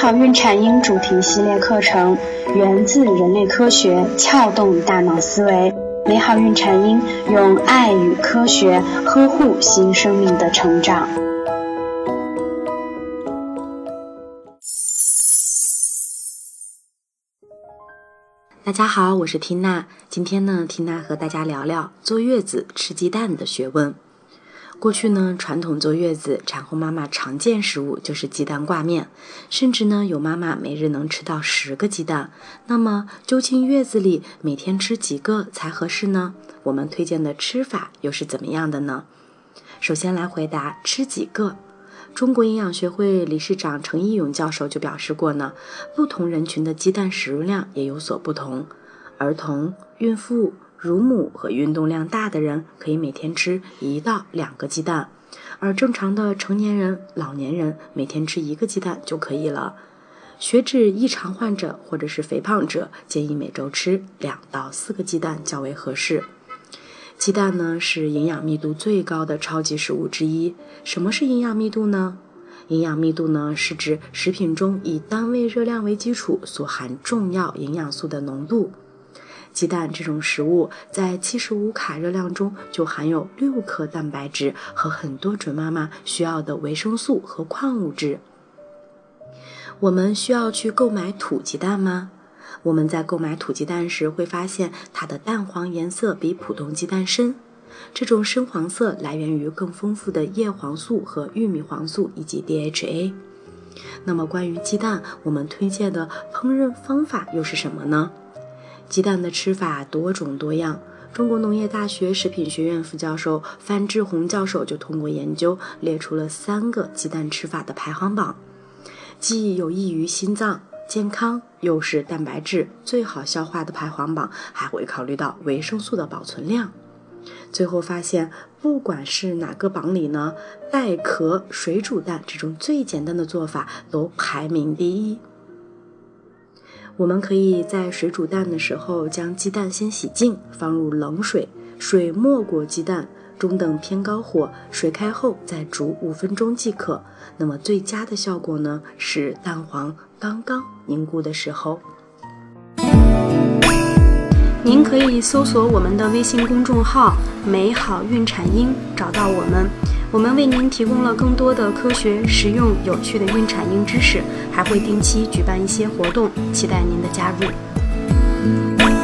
好孕产婴主题系列课程源自人类科学，撬动大脑思维。美好孕产婴用爱与科学呵护新生命的成长。大家好，我是缇娜。今天呢，缇娜和大家聊聊坐月子吃鸡蛋的学问。过去呢，传统坐月子产后妈妈常见食物就是鸡蛋挂面，甚至呢，有妈妈每日能吃到十个鸡蛋。那么，究竟月子里每天吃几个才合适呢？我们推荐的吃法又是怎么样的呢？首先来回答吃几个。中国营养学会理事长程义勇教授就表示过呢，不同人群的鸡蛋食用量也有所不同。儿童、孕妇、乳母和运动量大的人可以每天吃一到两个鸡蛋，而正常的成年人、老年人每天吃一个鸡蛋就可以了。血脂异常患者或者是肥胖者建议每周吃两到四个鸡蛋较为合适。鸡蛋呢是营养密度最高的超级食物之一。什么是营养密度呢？营养密度呢是指食品中以单位热量为基础所含重要营养素的浓度。鸡蛋这种食物在七十五卡热量中就含有六克蛋白质和很多准妈妈需要的维生素和矿物质。我们需要去购买土鸡蛋吗？我们在购买土鸡蛋时，会发现它的蛋黄颜色比普通鸡蛋深。这种深黄色来源于更丰富的叶黄素和玉米黄素以及 DHA。那么，关于鸡蛋，我们推荐的烹饪方法又是什么呢？鸡蛋的吃法多种多样。中国农业大学食品学院副教授范志红教授就通过研究列出了三个鸡蛋吃法的排行榜，既有益于心脏。健康又是蛋白质最好消化的排行榜，还会考虑到维生素的保存量。最后发现，不管是哪个榜里呢，带壳水煮蛋这种最简单的做法都排名第一。我们可以在水煮蛋的时候，将鸡蛋先洗净，放入冷水，水没过鸡蛋。中等偏高火，水开后再煮五分钟即可。那么最佳的效果呢，是蛋黄刚刚凝固的时候。您可以搜索我们的微信公众号“美好孕产婴”，找到我们。我们为您提供了更多的科学实用有趣的孕产婴知识还会定期举办一些活动期待您的加入。